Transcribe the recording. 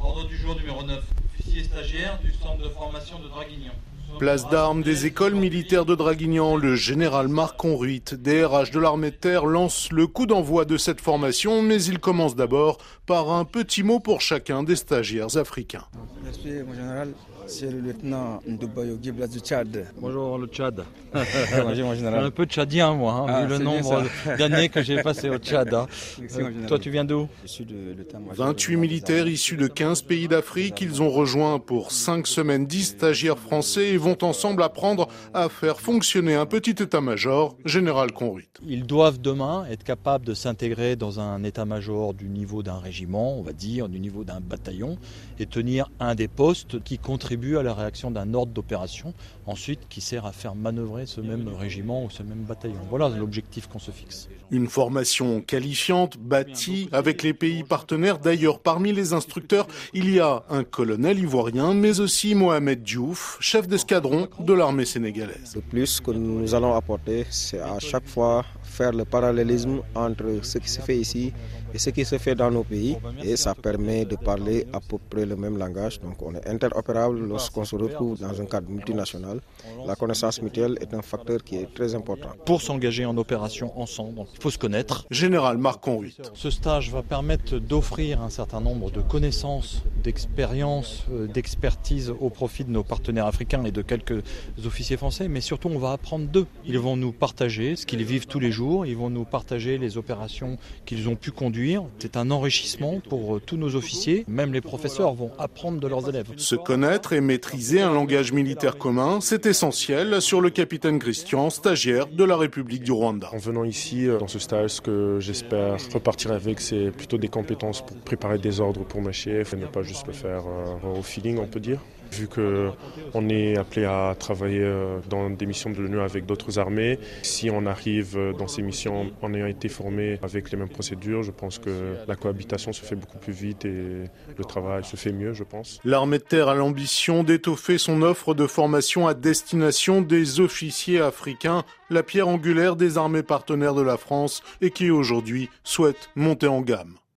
Ordre du jour numéro 9. Officier stagiaire du centre de formation de Draguignan. Place d'armes des écoles militaires de Draguignan, le général Marc Conruit, DRH de l'armée de terre, lance le coup d'envoi de cette formation, mais il commence d'abord par un petit mot pour chacun des stagiaires africains. Merci, mon général. C'est le lieutenant Ndubayo Giblas du Tchad. Bonjour le Tchad. Bonjour mon général. Un peu tchadien moi, hein, Ah, vu le c'est bien nombre d'années que j'ai passé au Tchad. hein. Général. Toi tu viens d'où? Je suis de l'état-major 28 de- militaires issus de 15 pays d'Afrique, ils ont rejoint pour 5 semaines 10 stagiaires français et vont ensemble apprendre à faire fonctionner un petit état-major, général Conruit. Ils doivent demain être capables de s'intégrer dans un état-major du niveau d'un régiment, on va dire, du niveau d'un bataillon, et tenir un des postes qui contribue à la réaction d'un ordre d'opération, ensuite qui sert à faire manœuvrer ce même régiment ou ce même bataillon. Voilà l'objectif qu'on se fixe. Une formation qualifiante, bâtie avec les pays partenaires. D'ailleurs, parmi les instructeurs, il y a un colonel ivoirien, mais aussi Mohamed Diouf, chef d'escadron de l'armée sénégalaise. Le plus que nous allons apporter, c'est à chaque fois faire le parallélisme entre ce qui se fait ici et ce qui se fait dans nos pays. Et ça permet de parler à peu près le même langage. Donc on est interopérable lorsqu'on se retrouve dans un cadre multinational. La connaissance mutuelle est un facteur qui est très important. Pour s'engager en opération ensemble, il faut se connaître, Général Marc Conruit. Ce stage va permettre d'offrir un certain nombre de connaissances, d'expériences, euh, d'expertise au profit de nos partenaires africains et de quelques officiers français, mais surtout on va apprendre d'eux. Ils vont nous partager ce qu'ils vivent tous les jours, ils vont nous partager les opérations qu'ils ont pu conduire. C'est un enrichissement pour euh, tous nos officiers, même les professeurs vont apprendre de leurs élèves. Se connaître et maîtriser un langage militaire commun, c'est essentiel, sur le capitaine Christian, stagiaire de la République du Rwanda. En venant ici, euh, dans ce stage, ce que j'espère repartir avec, c'est plutôt des compétences pour préparer des ordres pour mes chefs et ne pas juste faire euh, au feeling, on peut dire. Vu qu'on est appelé à travailler euh, dans des missions de l'ONU avec d'autres armées, si on arrive euh, dans ces missions en ayant été formé avec les mêmes procédures, je pense que la cohabitation se fait beaucoup plus vite et le travail se fait mieux, je pense. L'armée de terre a l'ambition d'étoffer son offre de formation à destination des officiers africains, la pierre angulaire des armées partenaires de la France et qui aujourd'hui souhaite monter en gamme.